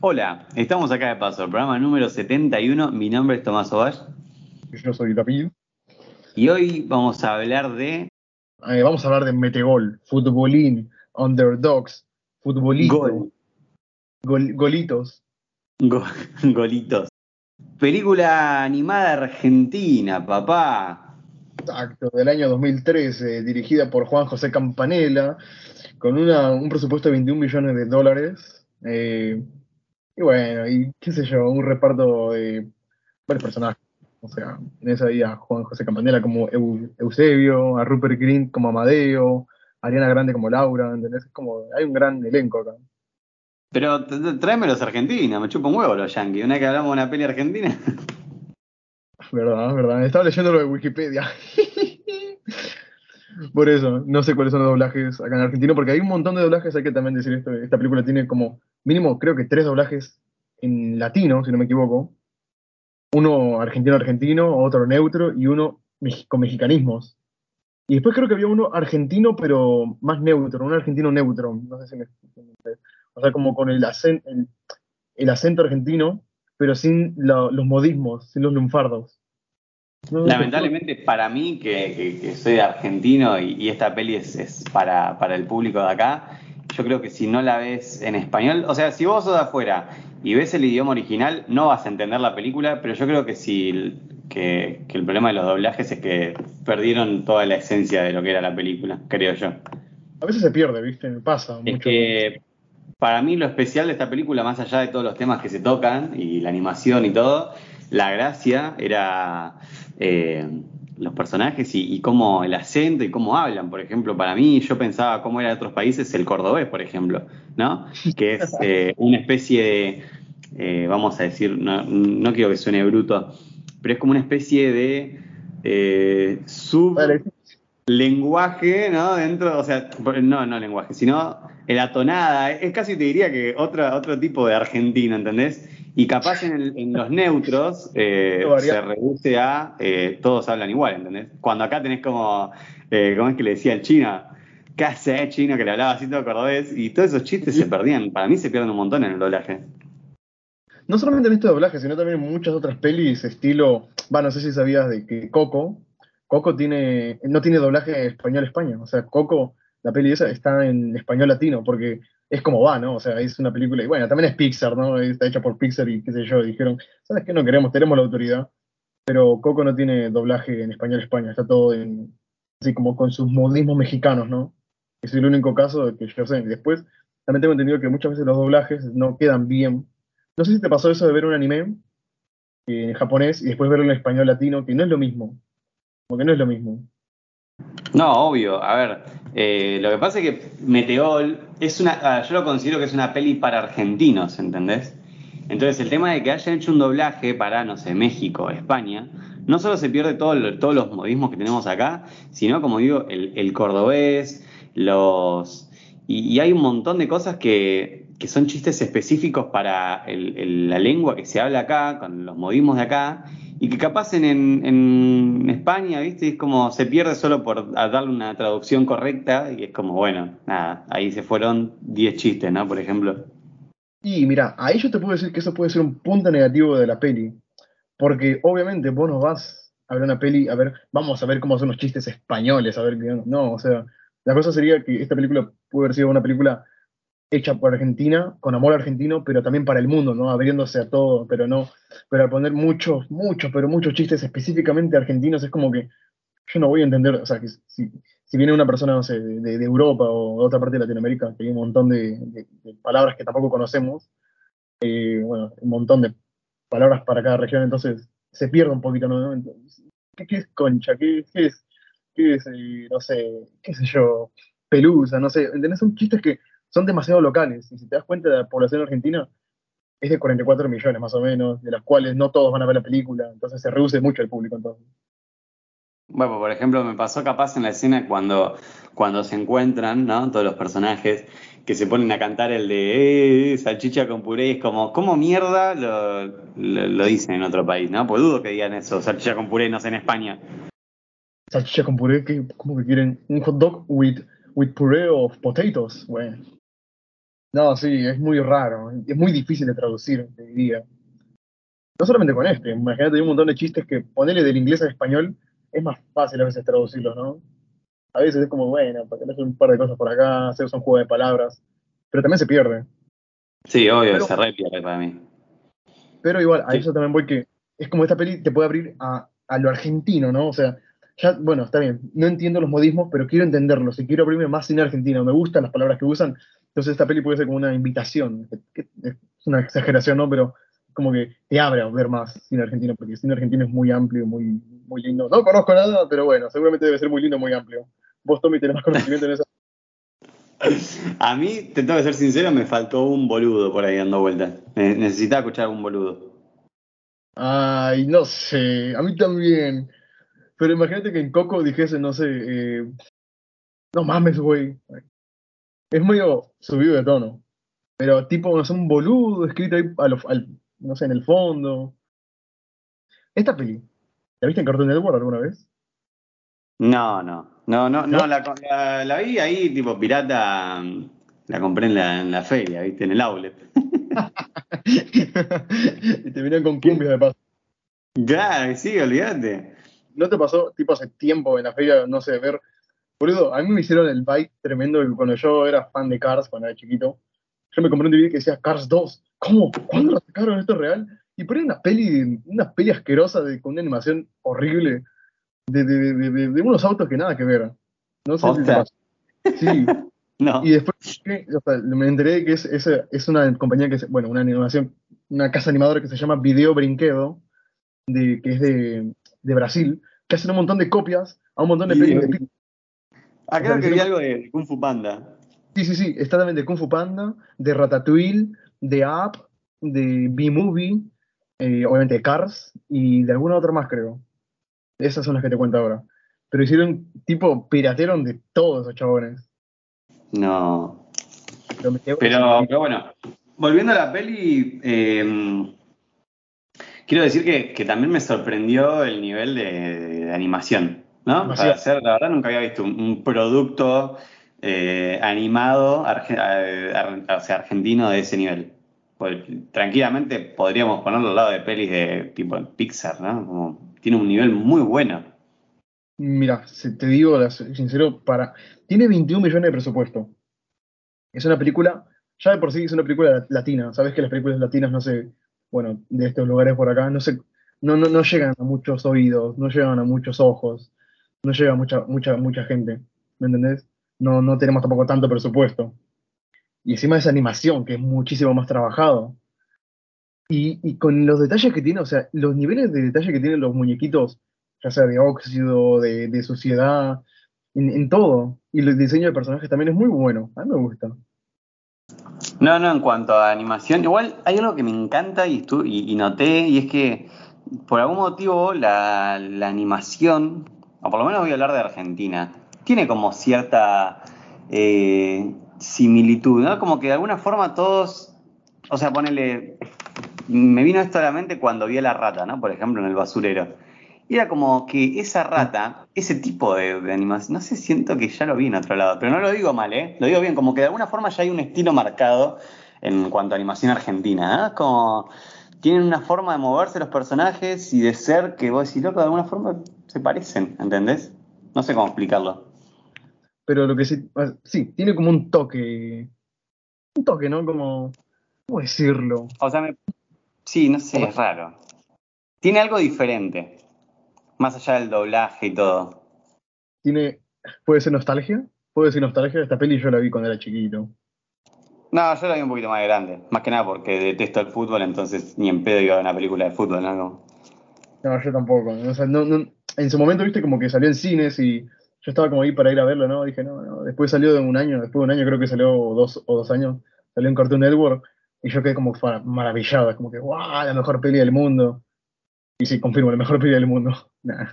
Hola, estamos acá de paso, el programa número 71. Mi nombre es Tomás Ovash. Yo soy David. Y hoy vamos a hablar de. Eh, vamos a hablar de Metegol, futbolín, underdogs, futbolito, Gol. gol- golitos. Go- golitos. Película animada argentina, papá. Exacto, del año 2013, dirigida por Juan José Campanella, con una- un presupuesto de 21 millones de dólares. eh, y bueno, y qué sé yo, un reparto de varios personajes. O sea, en esa había a Juan José Campanella como Eu- Eusebio, a Rupert Grint como Amadeo, a Ariana Grande como Laura, ¿entendés? Es como, hay un gran elenco acá. Pero t- t- tráeme los argentinos, me chupa un huevo los yankees. Una vez que hablamos de una peli argentina. Verdad, verdad. Estaba leyendo lo de Wikipedia. Por eso, no sé cuáles son los doblajes acá en Argentina, porque hay un montón de doblajes, hay que también decir esto. Esta película tiene como mínimo, creo que tres doblajes en latino, si no me equivoco. Uno argentino-argentino, otro neutro y uno con mexicanismos. Y después creo que había uno argentino, pero más neutro, un argentino neutro. No sé si me. O sea, como con el, acen- el, acento argentino, pero sin los modismos, sin los lunfardos. Lamentablemente para mí, que, soy argentino y, esta peli es, es para, para el público de acá, yo creo que si no la ves en español, o sea, si vos sos de afuera y ves el idioma original, no vas a entender la película, pero yo creo que si que, que el problema de los doblajes es que perdieron toda la esencia de lo que era la película, creo yo. A veces se pierde, ¿viste? Pasa Es mucho. que para mí lo especial de esta película, más allá de todos los temas que se tocan y la animación y todo, la gracia era eh, los personajes y, y cómo el acento y cómo hablan. Por ejemplo, para mí yo pensaba cómo era en otros países el cordobés, por ejemplo, ¿no? Que es eh, una especie de, eh, vamos a decir, no, no quiero que suene bruto, pero es como una especie de eh, sub lenguaje, ¿no? Dentro, o sea, no, no lenguaje, sino la tonada. Es casi te diría que otro, otro tipo de argentino, ¿entendés? Y capaz en, el- en los neutros eh, se reduce a eh, todos hablan igual, ¿entendés? Cuando acá tenés como, eh, ¿cómo es que le decía el chino? ¿Qué hace chino? Que le hablaba así todo cordobés. Y todos esos chistes se perdían. Para mí se pierden un montón en el doblaje. No solamente en este doblaje, sino también en muchas otras pelis, estilo. Va, no sé si sabías de que Coco. Coco tiene. No tiene doblaje español-España. O sea, Coco, la peli esa, está en español latino, porque es como va, ¿no? O sea, es una película. Y bueno, también es Pixar, ¿no? Está hecha por Pixar y qué sé yo. Dijeron, ¿sabes qué? No queremos, tenemos la autoridad. Pero Coco no tiene doblaje en español-España. Está todo en. Así como con sus modismos mexicanos, ¿no? Es el único caso que yo sé. Después, también tengo entendido que muchas veces los doblajes no quedan bien. No sé si te pasó eso de ver un anime eh, en japonés y después verlo en español latino, que no es lo mismo. Como que no es lo mismo. No, obvio. A ver, eh, lo que pasa es que Meteor es una. ah, yo lo considero que es una peli para argentinos, ¿entendés? Entonces, el tema de que hayan hecho un doblaje para, no sé, México, España, no solo se pierde todos los modismos que tenemos acá, sino, como digo, el, cordobés, los. Y, hay un montón de cosas que, que son chistes específicos para la lengua que se habla acá, con los modismos de acá, y que capaz en, en- España, ¿viste? Es como se pierde solo por darle una traducción correcta, y es como, bueno, nada, ahí se fueron 10 chistes, ¿no? Por ejemplo. Y mira, ahí yo te puedo decir que eso puede ser un punto negativo de la peli. Porque obviamente vos no vas a ver una peli, a ver, vamos a ver cómo son los chistes españoles, a ver. No, o sea, la cosa sería que esta película puede haber sido una película hecha por Argentina, con amor argentino, pero también para el mundo, ¿no? Abriéndose a todo, pero no. Pero al poner muchos, muchos, pero muchos chistes específicamente argentinos, es como que yo no voy a entender, o sea, que si, si viene una persona, no sé, de, Europa o de otra parte de Latinoamérica, que hay un montón de, palabras que tampoco conocemos, eh, bueno, un montón de palabras para cada región, entonces se pierde un poquito, ¿no? ¿qué, es concha? ¿Qué, qué es, qué es eh, no sé, qué sé yo, pelusa? No sé, ¿entendés? Son chistes que son demasiado locales, y si te das cuenta de la población argentina, es de 44 millones más o menos, de las cuales no todos van a ver la película, entonces se reduce mucho el público entonces. Bueno, por ejemplo, me pasó capaz en la escena cuando, cuando se encuentran, ¿no? Todos los personajes que se ponen a cantar el de eh, salchicha con puré, es como, ¿cómo mierda lo, lo, lo dicen en otro país, no? Pues dudo que digan eso, salchicha con puré, no sé, en España. Salchicha con puré, ¿qué, ¿cómo que quieren? ¿Un hot dog with, with puree of potatoes? Bueno. No, sí, es muy raro. Es muy difícil de traducir, te diría. No solamente con este, imagínate, hay un montón de chistes que ponerle del inglés al español es más fácil a veces traducirlos, ¿no? A veces es como, bueno, para tener un par de cosas por acá, hacer un juego de palabras, pero también se pierde. Sí, obvio, se re pierde para mí. Pero igual, a eso también voy que es como esta peli te puede abrir a, a lo argentino, ¿no? O sea, ya, bueno, está bien, no entiendo los modismos, pero quiero entenderlos y quiero abrirme más cine argentino. Me gustan las palabras que usan, entonces esta peli puede ser como una invitación. Es una exageración, ¿no? Pero como que te abre a ver más cine argentino, porque el cine argentino es muy amplio, muy, muy lindo. No conozco nada, pero bueno, seguramente debe ser muy lindo, muy amplio. Vos, Tommy, tenés más conocimiento en eso. A mí, te tengo que ser sincero, me faltó un boludo por ahí dando vueltas. Necesitaba escuchar un boludo. Ay, no sé, a mí también. Pero imagínate que en Coco dijese, no sé, eh, no mames, güey. Es medio subido de tono. Pero tipo, no sé, un boludo escrito ahí al, no sé, en el fondo. Esta peli, ¿la viste en Cartoon Network alguna vez? No, no. No, no, no, la, la, vi ahí tipo pirata, la compré en la, en la feria, viste, en el outlet. y te vinieron con cumbias de paso. Claro, sí, olvídate. ¿No te pasó, tipo, hace tiempo en la feria, no sé, ver... Boludo, a mí me hicieron el bite tremendo cuando yo era fan de Cars, cuando era chiquito. Yo me compré un DVD que decía Cars 2. ¿Cómo? ¿Cuándo lo sacaron? ¿Esto es real? Y ponían una peli, una peli asquerosa de, con una animación horrible de, de, de, de, unos autos que nada que ver. No sé si te. Sí. no. Y después o sea, me enteré que es, es, es, una compañía que es, bueno, una animación, una casa animadora que se llama Video Brinquedo, de, que es de, Brasil, que hacen un montón de copias a un montón de películas. Ah, creo que vi algo de Kung Fu Panda. Sí, sí, sí, está también de Kung Fu Panda, de Ratatouille, de Up, de B-Movie, eh, obviamente de Cars y de alguna otra más, creo. Esas son las que te cuento ahora. Pero hicieron, tipo, piratearon de todos esos chabones. No. Pero, pero, bueno, volviendo a la peli, eh, quiero decir que, también me sorprendió el nivel de, animación, ¿no? Para ser, la verdad, nunca había visto un, producto eh, animado eh, argentino de ese nivel. Pues, tranquilamente podríamos ponerlo al lado de pelis de tipo Pixar, ¿no? Como, tiene un nivel muy bueno. Mira, te digo sincero, para tiene 21 millones de presupuesto. Es una película, ya de por sí es una película latina. Sabes que las películas latinas no se bueno, de estos lugares por acá, no, sé, no, no, no llegan a muchos oídos, no llegan a muchos ojos, no llega mucha, mucha, mucha gente, ¿me entendés? No, no tenemos tampoco tanto presupuesto. Y encima esa animación, que es muchísimo más trabajado. Y, y, con los detalles que tiene, o sea, los niveles de detalle que tienen los muñequitos, ya sea de óxido, de, de suciedad, en, todo. Y el diseño de personajes también es muy bueno. A mí me gusta. No, no, en cuanto a animación, igual hay algo que me encanta y, y, noté, y es que por algún motivo la, animación, o por lo menos voy a hablar de Argentina, tiene como cierta eh, similitud, ¿no? Como que de alguna forma todos, o sea, ponele, me vino esto a la mente cuando vi a la rata, ¿no? Por ejemplo, en el basurero era como que esa rata, ese tipo de, animación, no sé, siento que ya lo vi en otro lado, pero no lo digo mal, ¿eh? Lo digo bien, como que de alguna forma ya hay un estilo marcado en cuanto a animación argentina, ¿eh? Como tienen una forma de moverse los personajes y de ser que vos decís, loco, de alguna forma se parecen, ¿entendés? No sé cómo explicarlo. Pero lo que sí, ah, sí, tiene como un toque, un toque, ¿no? Como, ¿cómo decirlo? O sea, me, sí, no sé, es raro. Tiene algo diferente. Más allá del doblaje y todo. Tiene. ¿Puede ser nostalgia? ¿Puede ser nostalgia? Esta peli yo la vi cuando era chiquito. No, yo la vi un poquito más grande. Más que nada porque detesto el fútbol, entonces ni en pedo iba a ver una película de fútbol, ¿no? No, yo tampoco. O sea, no, no, en su momento, viste, como que salió en cines y yo estaba como ahí para ir a verlo, ¿no? Dije, no, no. Después salió de un año, después de un año creo que salió dos o dos años, salió en Cartoon Network y yo quedé como maravillado. Como que, ¡guau! La mejor peli del mundo. Y sí, confirmo, la mejor peli del mundo. Nah.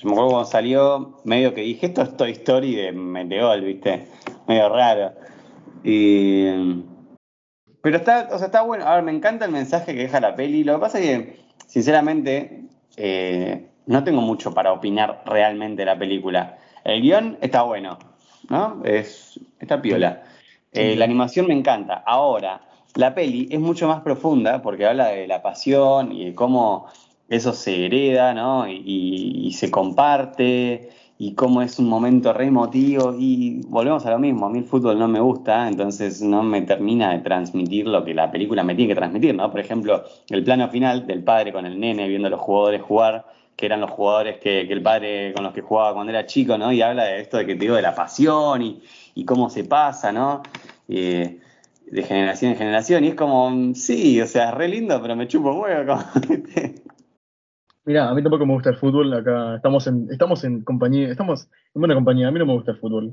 Yo me acuerdo cuando salió, medio que dije, esto es Toy Story de Meteor, ¿viste? Medio raro. Y... Pero está, o sea, está bueno. A ver, me encanta el mensaje que deja la peli. Lo que pasa es que, sinceramente, eh, no tengo mucho para opinar realmente de la película. El guion está bueno, ¿no? Es, está piola. Eh, la animación me encanta. Ahora, la peli es mucho más profunda porque habla de la pasión y de cómo eso se hereda, ¿no? Y, se comparte y cómo es un momento re emotivo y volvemos a lo mismo, a mí el fútbol no me gusta, entonces no me termina de transmitir lo que la película me tiene que transmitir, ¿no? Por ejemplo, el plano final del padre con el nene viendo a los jugadores jugar, que eran los jugadores que, el padre con los que jugaba cuando era chico, ¿no? Y habla de esto de que te digo de la pasión y, cómo se pasa, ¿no? Eh, de generación en generación, y es como, sí, o sea, es re lindo, pero me chupo huevo. Mira, a mí tampoco me gusta el fútbol, acá estamos en, estamos en compañía, estamos en buena compañía, a mí no me gusta el fútbol.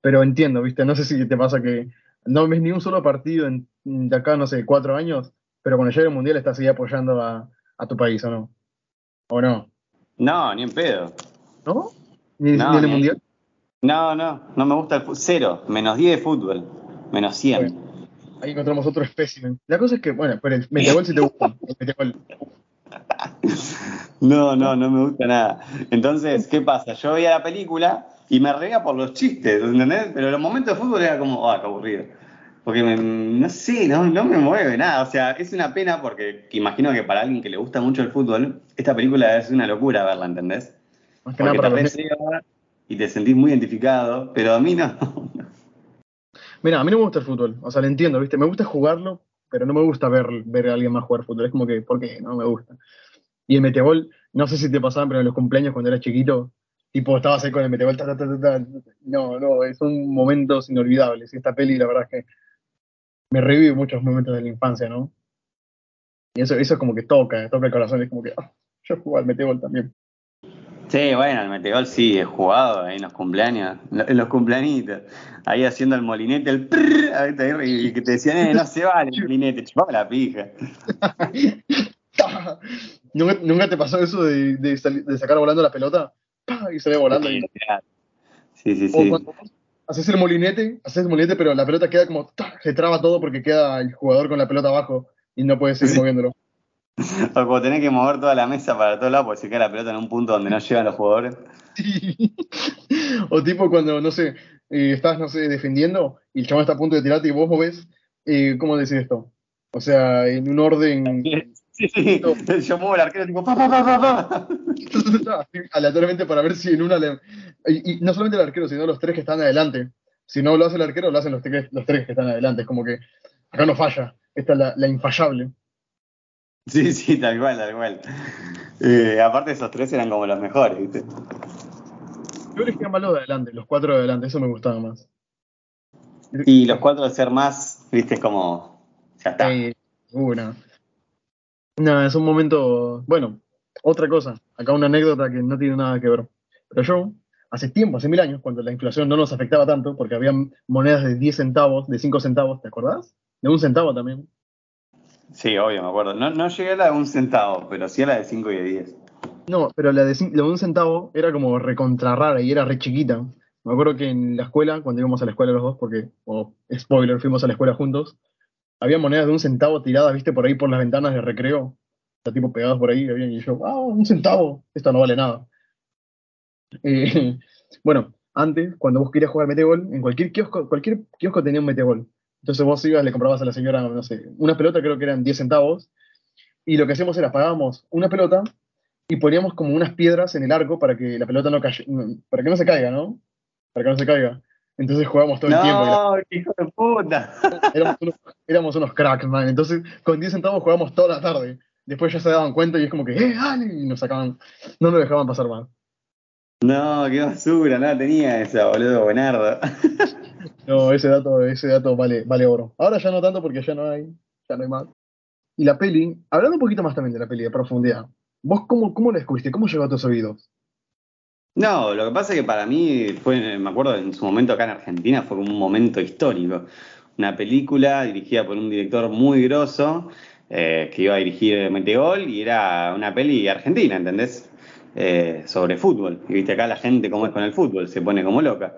Pero entiendo, ¿viste? No sé si te pasa que no ves ni un solo partido en, de acá, no sé, cuatro años, pero cuando llegue el mundial estás ahí apoyando a, tu país, ¿o no? ¿O no? No, ni en pedo. ¿No? ¿Ni, en el mundial? No, no, no me gusta el fútbol. Cero, menos 10 de fútbol, menos 100. ahí encontramos otro espécimen. La cosa es que, bueno, pero el metegol si te gusta. El metegol. No, no, no me gusta nada. Entonces, ¿qué pasa? Yo veía la película y me reía por los chistes, ¿entendés? Pero los momentos de fútbol era como, ah, qué aburrido. Porque no sé, no, no me mueve nada. O sea, es una pena porque imagino que para alguien que le gusta mucho el fútbol, esta película es una locura verla, ¿entendés? Más que nada te y te sentís muy identificado, pero a mí no. Mira, a mí no me gusta el fútbol, o sea, lo entiendo, ¿viste? Me gusta jugarlo, pero no me gusta ver, ver a alguien más jugar fútbol. Es como que, ¿por qué? No me gusta. Y el metegol, no sé si te pasaban, pero en los cumpleaños cuando eras chiquito, tipo, estabas ahí con el metegol, no, no, son momentos inolvidables. Y esta peli, la verdad es que me revive muchos momentos de la infancia, ¿no? Y eso, eso es como que toca, toca el corazón, es como que, ah, yo jugaba al metegol también. Sí, bueno, el metegol sí, he jugado ahí en los cumpleaños, en los cumpleañitos, ahí haciendo el molinete, el prrr, y que te decían, eh, no se vale el molinete, chupame la pija. ¿Nunca, te pasó eso de, de, sacar volando la pelota? Y sale volando. Sí, sí, sí. Haces el molinete, haces el molinete, pero la pelota queda como, se traba todo porque queda el jugador con la pelota abajo y no puedes seguir moviéndolo. O como tenés que mover toda la mesa para todos lados porque se queda la pelota en un punto donde no llegan los jugadores. O tipo cuando, no sé, eh, estás, no sé, defendiendo y el chaval está a punto de tirarte y vos ves, eh, ¿cómo decís esto? O sea, en un orden Sí, sí. Yo muevo el arquero tipo pa, pa, pa, Aleatoriamente para ver si en una y, no solamente el arquero, sino los tres que están adelante. Si no lo hace el arquero, lo hacen los tres, los tres que están adelante. Es como que acá no falla. Esta es la, infallable. Sí, sí, tal cual, tal cual. Eh, aparte esos tres eran como los mejores, ¿viste? Yo elegía más los de adelante, los cuatro de adelante, eso me gustaba más. Y los cuatro de ser más, viste, como. Ya está. una. No, es un momento, bueno, otra cosa, acá una anécdota que no tiene nada que ver. Pero yo, hace tiempo, hace mil años, cuando la inflación no nos afectaba tanto, porque había monedas de 10 centavos, de 5 centavos, ¿te acordás? De un centavo también. Sí, obvio, me acuerdo. No, no llegué a la de un centavo, pero sí a la de 5 y de 10. No, pero la de, la de un centavo era como recontra rara y era re chiquita. Me acuerdo que en la escuela, cuando íbamos a la escuela los dos, porque, o spoiler, fuimos a la escuela juntos, había monedas de un centavo tiradas, viste, por ahí por las ventanas de recreo. Está tipo pegadas por ahí, y yo, ah, un centavo, esto no vale nada. Eh, bueno, antes, cuando vos querías jugar metegol, en cualquier kiosco, cualquier kiosco tenía un metegol. Entonces vos ibas, le comprabas a la señora, no sé, una pelota, creo que eran 10 centavos, y lo que hacíamos era pagábamos una pelota y poníamos como unas piedras en el arco para que la pelota no para que no se caiga, ¿no? Para que no se caiga. Entonces jugábamos todo el tiempo. ¡No, hijo de puta! Éramos unos, cracks, man. Entonces con 10 centavos jugábamos toda la tarde. Después ya se daban cuenta y es como que, ¡eh, dale! Y nos sacaban, no nos dejaban pasar mal. No, qué basura, nada tenía esa, boludo, buenardo. no, ese dato, ese dato vale, vale oro. Ahora ya no tanto porque ya no hay, ya no hay más. Y la peli, hablando un poquito más también de la peli, de profundidad, ¿vos cómo, cómo la descubriste? ¿Cómo llegó a tus oídos? No, lo que pasa es que para mí fue, me acuerdo en su momento acá en Argentina, fue un momento histórico. Una película dirigida por un director muy grosso, eh, que iba a dirigir Meteol, y era una peli argentina, ¿entendés? eh, sobre fútbol. Y viste acá la gente cómo es con el fútbol, se pone como loca.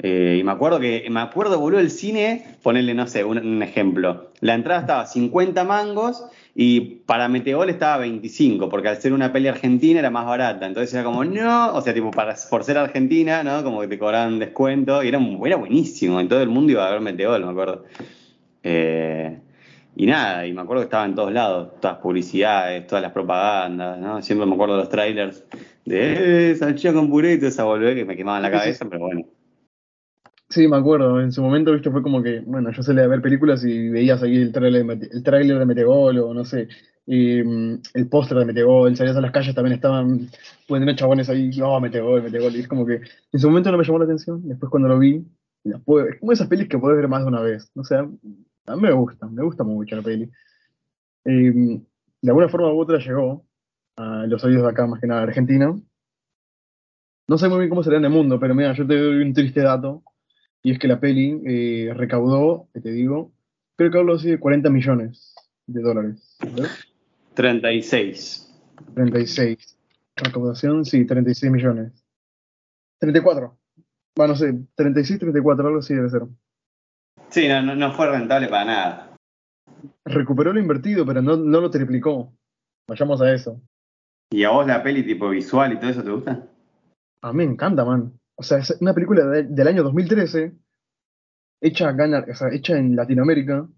Eh, y me acuerdo que, me acuerdo, boludo, el cine, ponerle, no sé, un, ejemplo. La entrada estaba 50 mangos y para Metegol estaba 25, porque al ser una peli argentina era más barata. Entonces era como, no, o sea, tipo, para, por ser argentina, ¿no? Como que te cobraban descuento y era, era buenísimo. En todo el mundo iba a ver Metegol, me acuerdo. Eh, y nada, y me acuerdo que estaba en todos lados, todas las publicidades, todas las propagandas, ¿no? Siempre me acuerdo de los trailers de eh, salchicha con puré y toda esa volver que me quemaban la cabeza, pero bueno. Sí, me acuerdo. En su momento, viste, fue como que, bueno, yo salía a ver películas y veías ahí el trailer de, trailer de Metegol o no sé, y, mm, el póster de Metegol, salías a las calles también estaban poniendo chabones ahí, oh, Metegol, Metegol, y es como que en su momento no me llamó la atención, después cuando lo vi, es como esas pelis que puedes ver más de una vez, no sé, a mí me gusta, me gusta mucho la peli. Mm, de alguna forma u otra llegó a los oídos de acá, más que nada, Argentina. No sé muy bien cómo será en el mundo, pero mira, yo te doy un triste dato y es que la peli eh, recaudó, te digo, creo que hablo así de 40 millones de dólares. 36. 36. Recaudación, sí, 36 millones. 34. Bueno, no sé, 36, 34, algo así debe ser. Sí, no, no, fue rentable para nada. Recuperó lo invertido, pero no, no lo triplicó. Vayamos a eso. ¿Y a vos la peli tipo visual y todo eso te gusta? A mí me encanta, man. O sea, es una película del año 2013, hecha, en Latinoamérica,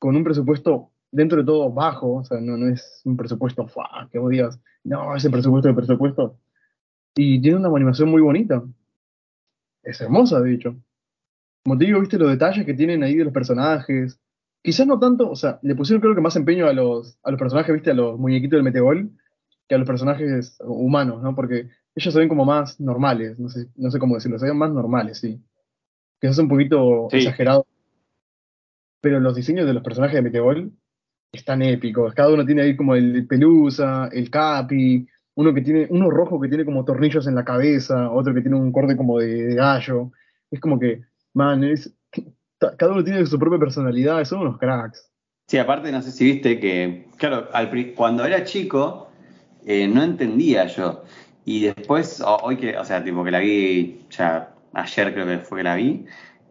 con un presupuesto dentro de todo bajo, o sea, no, no es un presupuesto, que vos digas, no, ese presupuesto de presupuesto. Y tiene una animación muy bonita. Es hermosa, de hecho. Como te digo, viste los detalles que tienen ahí de los personajes. Quizás no tanto, o sea, le pusieron creo que más empeño a los, a los personajes, viste, a los muñequitos del Metegol, que a los personajes humanos, ¿no? Porque ellos se ven como más normales, no sé, no sé cómo decirlo, se ven más normales, sí. Que es un poquito exagerado. Pero los diseños de los personajes de Meteor están épicos. Cada uno tiene ahí como el pelusa, el capi, uno que tiene, uno rojo que tiene como tornillos en la cabeza, otro que tiene un corte como de, gallo. Es como que, man, es, cada uno tiene su propia personalidad, son unos cracks. Sí, aparte no sé si viste que, claro, cuando era chico eh, no entendía yo. Y después, hoy que, o sea, tipo que la vi, ya ayer creo que fue que la vi,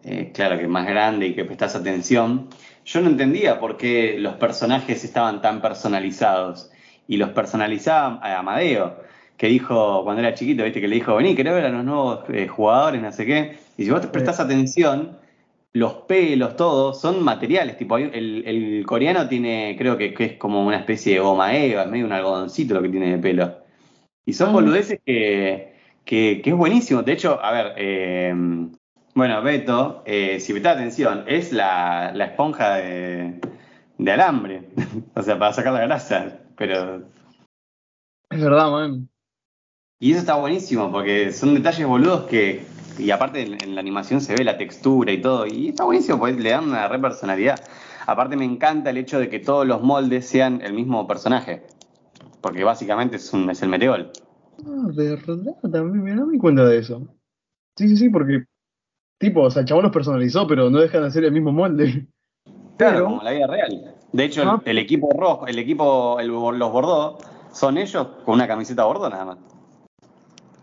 eh, claro que es más grande y que prestas atención, yo no entendía por qué los personajes estaban tan personalizados. Y los personalizaba a Amadeo, que dijo cuando era chiquito, viste, que le dijo, vení, quiero ver a los nuevos eh, jugadores, no sé qué. Y si vos te prestás atención, los pelos, todos, son materiales. Tipo, el, el coreano tiene, creo que, que, es como una especie de goma eva, medio un algodoncito lo que tiene de pelo. Y son boludeces que, que, es buenísimo. De hecho, a ver, eh, bueno, Beto, eh, si da atención, es la, esponja de, alambre. o sea, para sacar la grasa. Pero. Es verdad, man. Y eso está buenísimo, porque son detalles boludos que. Y aparte en, la animación se ve la textura y todo. Y está buenísimo, porque le dan una re personalidad. Aparte me encanta el hecho de que todos los moldes sean el mismo personaje porque básicamente es, un, es el Meteor. Ah, de verdad, también me doy cuenta de eso. Sí, sí, sí, porque, tipo, o sea, el chabón los personalizó, pero no dejan de ser el mismo molde. Claro, como la vida real. De hecho, el, equipo rojo, el equipo, los Bordeaux, son ellos con una camiseta Bordeaux nada más.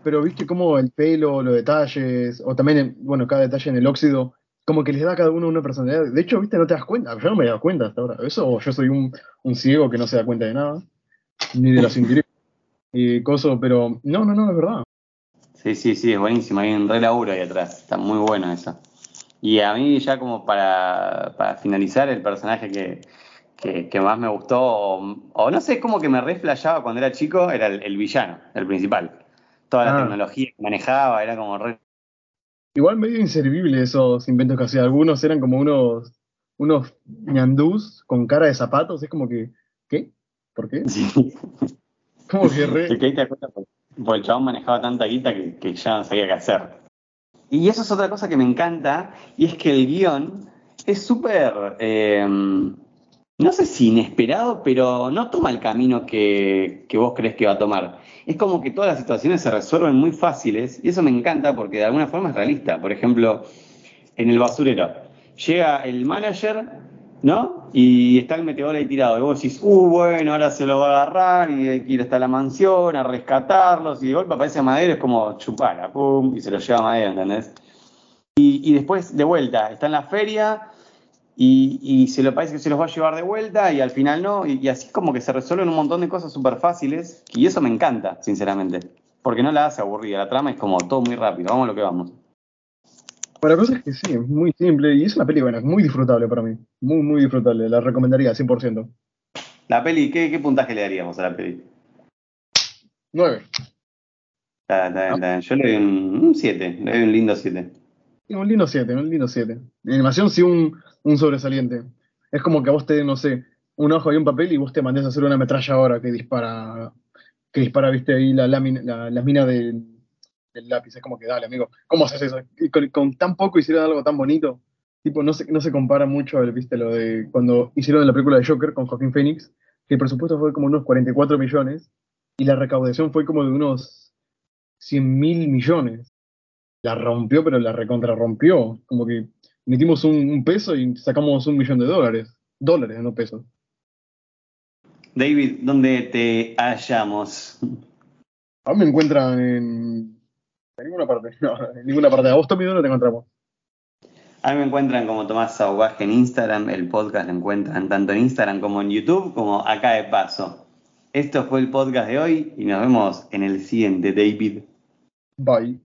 Pero viste cómo el pelo, los detalles, o también, bueno, cada detalle en el óxido, como que les da a cada uno una personalidad. De hecho, viste, no te das cuenta. Yo no me he dado cuenta hasta ahora. Eso, o yo soy un, un ciego que no se da cuenta de nada ni de los indirectos y cosas, pero no, no, no, es verdad. Sí, sí, sí, es buenísimo, hay un re laburo ahí atrás, está muy bueno eso. Y a mí ya como para, para finalizar, el personaje que, que, más me gustó, o, no sé, como que me reflejaba cuando era chico, era el, villano, el principal. Toda la ah. tecnología que manejaba, era como re... Igual medio inservible esos inventos que hacía. Algunos eran como unos, unos ñandús con cara de zapatos, es como que. ¿Por qué? Sí. ¿Cómo que re? te acuerdas, porque el chabón manejaba tanta guita que, ya no sabía qué hacer. Y eso es otra cosa que me encanta, y es que el guion es súper, eh, no sé si inesperado, pero no toma el camino que, que, vos crees que va a tomar. Es como que todas las situaciones se resuelven muy fáciles, y eso me encanta porque de alguna forma es realista. Por ejemplo, en el basurero, llega el manager ¿no? Y está el meteoro ahí tirado. Y vos decís, uh, bueno, ahora se lo va a agarrar y hay que ir hasta la mansión a rescatarlos. Y de golpe aparece Madero, es como chupala, pum, y se lo lleva a Madero, ¿entendés? Y, y después, de vuelta, está en la feria y, y, se lo parece que se los va a llevar de vuelta y al final no. Y, así como que se resuelven un montón de cosas súper fáciles. Y eso me encanta, sinceramente. Porque no la hace aburrida. La trama es como todo muy rápido. Vamos a lo que vamos. Para cosas que sí, es muy simple y es una peli buena, muy disfrutable para mí. Muy, muy disfrutable. La recomendaría 100%. La peli, ¿qué, qué puntaje le daríamos a la peli? 9. Está, está, está. Yo le doy un 7, le doy un lindo 7. Un lindo 7, un lindo 7. En animación sí un, un sobresaliente. Es como que a vos te, no sé, un ojo y un papel y vos te mandés a hacer una ametralladora que dispara, que dispara, viste, ahí la lámina, la, la mina del, del lápiz. Es como que, dale, amigo, ¿cómo haces eso? Y con, con tan poco hicieron algo tan bonito. Tipo, no se, no se compara mucho, viste, lo de cuando hicieron la película de Joker con Joaquín Phoenix, que el presupuesto fue como unos 44 millones y la recaudación fue como de unos 100 mil millones. La rompió, pero la recontrarrompió. Como que metimos un, un, peso y sacamos un millón de dólares. Dólares, no pesos. David, ¿dónde te hallamos? A mí me encuentran en, en ninguna parte. No, en ninguna parte. A vos, Tommy, ¿dónde te encontramos? A mí me encuentran como Tomás Sauvaje en Instagram. El podcast lo encuentran tanto en Instagram como en YouTube, como acá de paso. Esto fue el podcast de hoy y nos vemos en el siguiente, David. Bye.